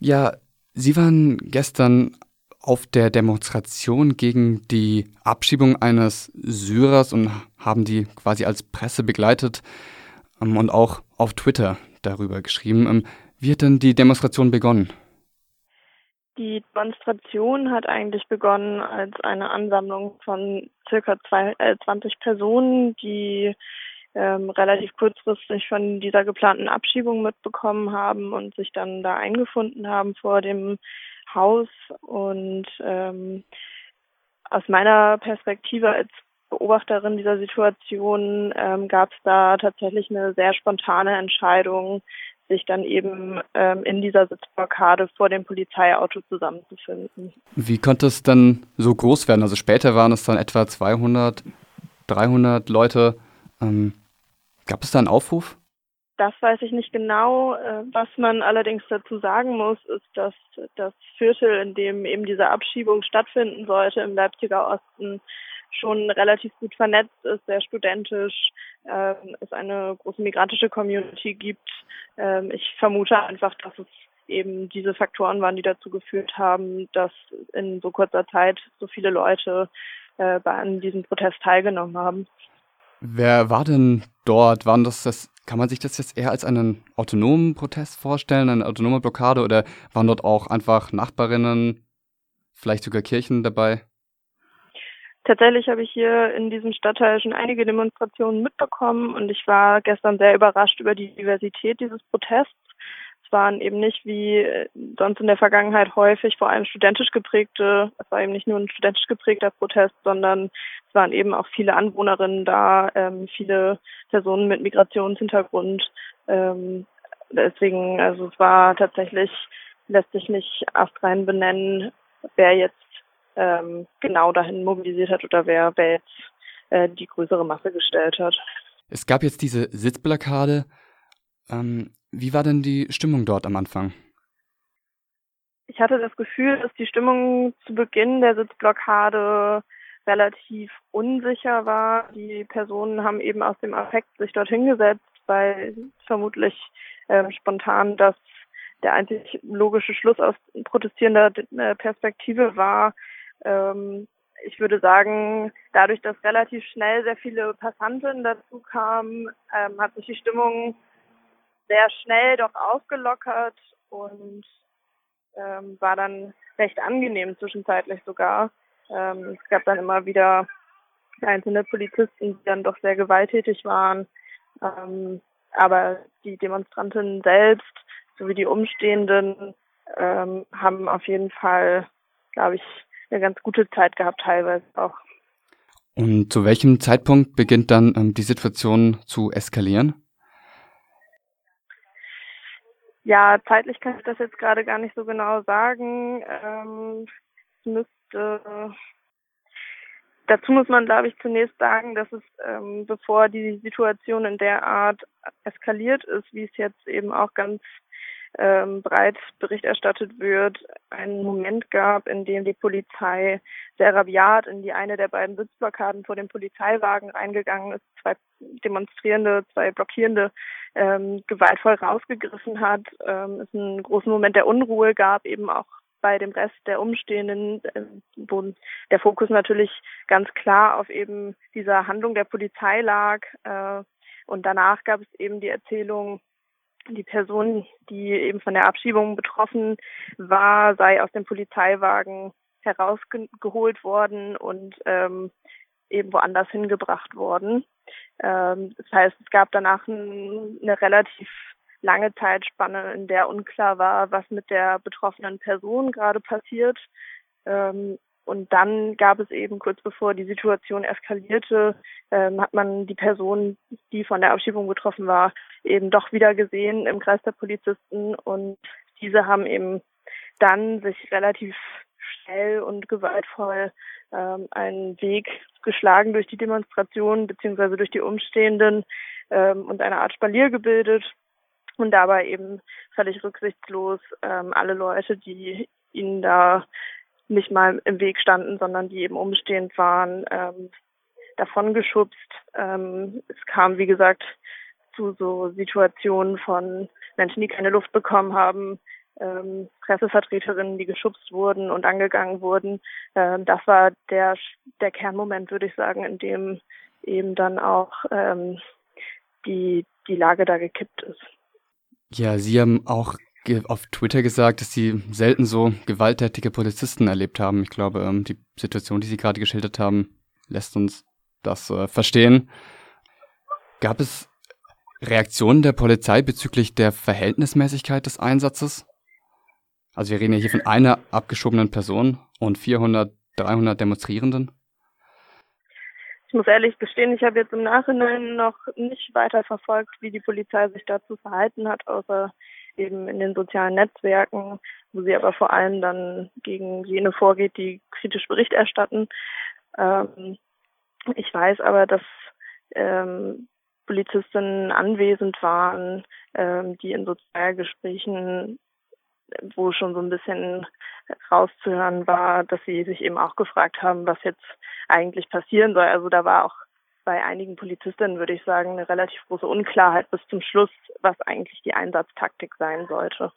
Ja, Sie waren gestern auf der Demonstration gegen die Abschiebung eines Syrers und haben die quasi als Presse begleitet ähm, und auch auf Twitter darüber geschrieben. Ähm, wie hat denn die Demonstration begonnen? Die Demonstration hat eigentlich begonnen als eine Ansammlung von circa zwei, äh, 20 Personen, die ähm, relativ kurzfristig von dieser geplanten Abschiebung mitbekommen haben und sich dann da eingefunden haben vor dem Haus. Und ähm, aus meiner Perspektive als Beobachterin dieser Situation ähm, gab es da tatsächlich eine sehr spontane Entscheidung, sich dann eben ähm, in dieser Sitzblockade vor dem Polizeiauto zusammenzufinden. Wie konnte es dann so groß werden? Also später waren es dann etwa 200, 300 Leute. Ähm, gab es da einen Aufruf? Das weiß ich nicht genau. Äh, was man allerdings dazu sagen muss, ist, dass das Viertel, in dem eben diese Abschiebung stattfinden sollte, im Leipziger Osten, schon relativ gut vernetzt ist, sehr studentisch, äh, es eine große migrantische Community gibt. Ähm, ich vermute einfach, dass es eben diese Faktoren waren, die dazu geführt haben, dass in so kurzer Zeit so viele Leute äh, an diesem Protest teilgenommen haben. Wer war denn dort? Waren das, das, kann man sich das jetzt eher als einen autonomen Protest vorstellen, eine autonome Blockade oder waren dort auch einfach Nachbarinnen, vielleicht sogar Kirchen dabei? Tatsächlich habe ich hier in diesem Stadtteil schon einige Demonstrationen mitbekommen und ich war gestern sehr überrascht über die Diversität dieses Protests. Waren eben nicht wie sonst in der Vergangenheit häufig vor allem studentisch geprägte, es war eben nicht nur ein studentisch geprägter Protest, sondern es waren eben auch viele Anwohnerinnen da, ähm, viele Personen mit Migrationshintergrund. Ähm, deswegen, also es war tatsächlich, lässt sich nicht astrein benennen, wer jetzt ähm, genau dahin mobilisiert hat oder wer, wer jetzt äh, die größere Masse gestellt hat. Es gab jetzt diese Sitzblockade. Ähm, wie war denn die Stimmung dort am Anfang? Ich hatte das Gefühl, dass die Stimmung zu Beginn der Sitzblockade relativ unsicher war. Die Personen haben eben aus dem Affekt sich dorthin gesetzt, weil vermutlich ähm, spontan das der einzig logische Schluss aus protestierender äh, Perspektive war, ähm, ich würde sagen, dadurch, dass relativ schnell sehr viele Passanten dazu kamen, ähm, hat sich die Stimmung sehr schnell doch aufgelockert und ähm, war dann recht angenehm zwischenzeitlich sogar. Ähm, es gab dann immer wieder einzelne Polizisten, die dann doch sehr gewalttätig waren. Ähm, aber die Demonstranten selbst sowie die Umstehenden ähm, haben auf jeden Fall, glaube ich, eine ganz gute Zeit gehabt, teilweise auch. Und zu welchem Zeitpunkt beginnt dann ähm, die Situation zu eskalieren? Ja, zeitlich kann ich das jetzt gerade gar nicht so genau sagen. Ähm, es müsste dazu muss man, glaube ich, zunächst sagen, dass es, ähm, bevor die Situation in der Art eskaliert ist, wie es jetzt eben auch ganz ähm, breit Bericht erstattet wird, einen Moment gab, in dem die Polizei sehr rabiat in die eine der beiden Sitzblockaden vor dem Polizeiwagen reingegangen ist, zwei Demonstrierende, zwei Blockierende ähm, gewaltvoll rausgegriffen hat, ähm, es einen großen Moment der Unruhe gab, eben auch bei dem Rest der Umstehenden, äh, wo der Fokus natürlich ganz klar auf eben dieser Handlung der Polizei lag. Äh, und danach gab es eben die Erzählung, die Person, die eben von der Abschiebung betroffen war, sei aus dem Polizeiwagen herausgeholt worden und ähm, eben woanders hingebracht worden. Ähm, das heißt, es gab danach ein, eine relativ lange Zeitspanne, in der unklar war, was mit der betroffenen Person gerade passiert. Ähm, und dann gab es eben kurz bevor die Situation eskalierte, ähm, hat man die Person, die von der Abschiebung betroffen war, eben doch wieder gesehen im Kreis der Polizisten. Und diese haben eben dann sich relativ schnell und gewaltvoll ähm, einen Weg geschlagen durch die Demonstration beziehungsweise durch die Umstehenden ähm, und eine Art Spalier gebildet und dabei eben völlig rücksichtslos ähm, alle Leute, die ihnen da nicht mal im Weg standen, sondern die eben umstehend waren, ähm, davongeschubst. Ähm, es kam, wie gesagt, zu so Situationen von Menschen, die keine Luft bekommen haben, ähm, Pressevertreterinnen, die geschubst wurden und angegangen wurden. Ähm, das war der, der Kernmoment, würde ich sagen, in dem eben dann auch ähm, die, die Lage da gekippt ist. Ja, Sie haben auch auf Twitter gesagt, dass Sie selten so gewalttätige Polizisten erlebt haben. Ich glaube, ähm, die Situation, die Sie gerade geschildert haben, lässt uns das äh, verstehen. Gab es Reaktionen der Polizei bezüglich der Verhältnismäßigkeit des Einsatzes? Also wir reden ja hier von einer abgeschobenen Person und 400, 300 Demonstrierenden. Ich muss ehrlich gestehen, ich habe jetzt im Nachhinein noch nicht weiter verfolgt, wie die Polizei sich dazu verhalten hat, außer eben in den sozialen Netzwerken, wo sie aber vor allem dann gegen jene vorgeht, die kritisch Bericht erstatten. Ähm, ich weiß aber, dass ähm, Polizistinnen anwesend waren, ähm, die in Sozialgesprächen, wo schon so ein bisschen rauszuhören war, dass sie sich eben auch gefragt haben, was jetzt eigentlich passieren soll. Also da war auch bei einigen Polizistinnen, würde ich sagen, eine relativ große Unklarheit bis zum Schluss, was eigentlich die Einsatztaktik sein sollte.